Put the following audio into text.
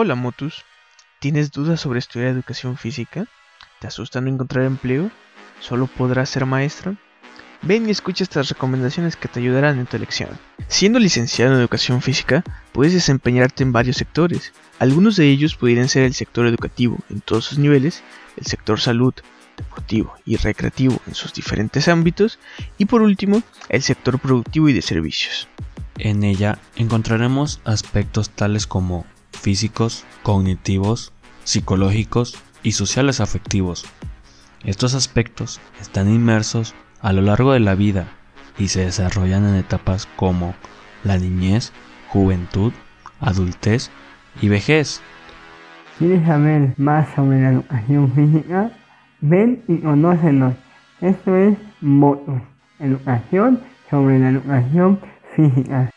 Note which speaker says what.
Speaker 1: Hola Motus, ¿tienes dudas sobre estudiar educación física? ¿Te asusta no encontrar empleo? ¿Solo podrás ser maestro? Ven y escucha estas recomendaciones que te ayudarán en tu elección. Siendo licenciado en educación física, puedes desempeñarte en varios sectores. Algunos de ellos pudieran ser el sector educativo en todos sus niveles, el sector salud, deportivo y recreativo en sus diferentes ámbitos y por último el sector productivo y de servicios.
Speaker 2: En ella encontraremos aspectos tales como físicos, cognitivos, psicológicos y sociales afectivos. Estos aspectos están inmersos a lo largo de la vida y se desarrollan en etapas como la niñez, juventud, adultez y vejez.
Speaker 3: ¿Quieres saber más sobre la educación física? Ven y conócenos. Esto es MOTOS, educación sobre la educación física.